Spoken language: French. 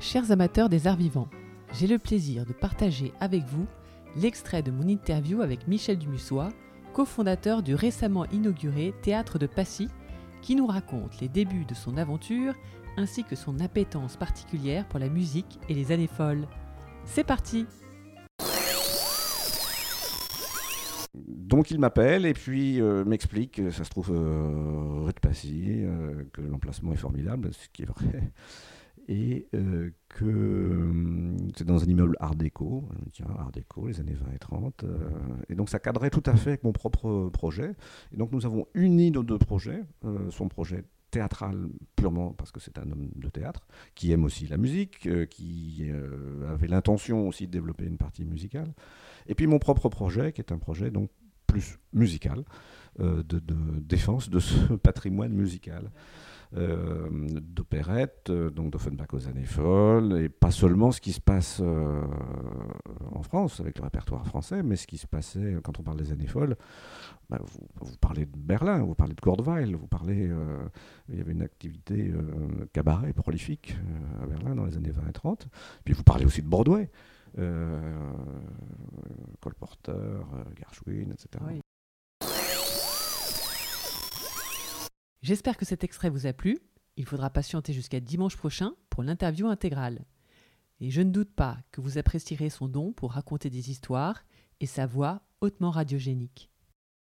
Chers amateurs des arts vivants, j'ai le plaisir de partager avec vous l'extrait de mon interview avec Michel Dumussois, cofondateur du récemment inauguré Théâtre de Passy, qui nous raconte les débuts de son aventure ainsi que son appétence particulière pour la musique et les années folles. C'est parti Donc il m'appelle et puis euh, m'explique que ça se trouve euh, rue de Passy, euh, que l'emplacement est formidable, ce qui est vrai, et euh, que euh, c'est dans un immeuble art déco, je art déco, les années 20 et 30, euh, et donc ça cadrait tout à fait avec mon propre projet. Et donc nous avons uni nos deux projets, son projet théâtral purement parce que c'est un homme de théâtre, qui aime aussi la musique, qui avait l'intention aussi de développer une partie musicale. Et puis mon propre projet, qui est un projet donc plus musical, euh, de, défense de ce patrimoine musical. Euh, d'opérette, euh, donc d'Offenbach aux années folles, et pas seulement ce qui se passe euh, en France avec le répertoire français, mais ce qui se passait quand on parle des années folles. bah, vous, parlez de Berlin, vous parlez de Kurdweil, vous parlez. il y avait une activité cabaret prolifique à Berlin dans les années 20 et 30. Puis vous parlez aussi de Broadway. Euh, etc. J'espère que cet extrait vous a plu. Il faudra patienter jusqu'à dimanche prochain pour l'interview intégrale. Et je ne doute pas que vous apprécierez son don pour raconter des histoires et sa voix hautement radiogénique.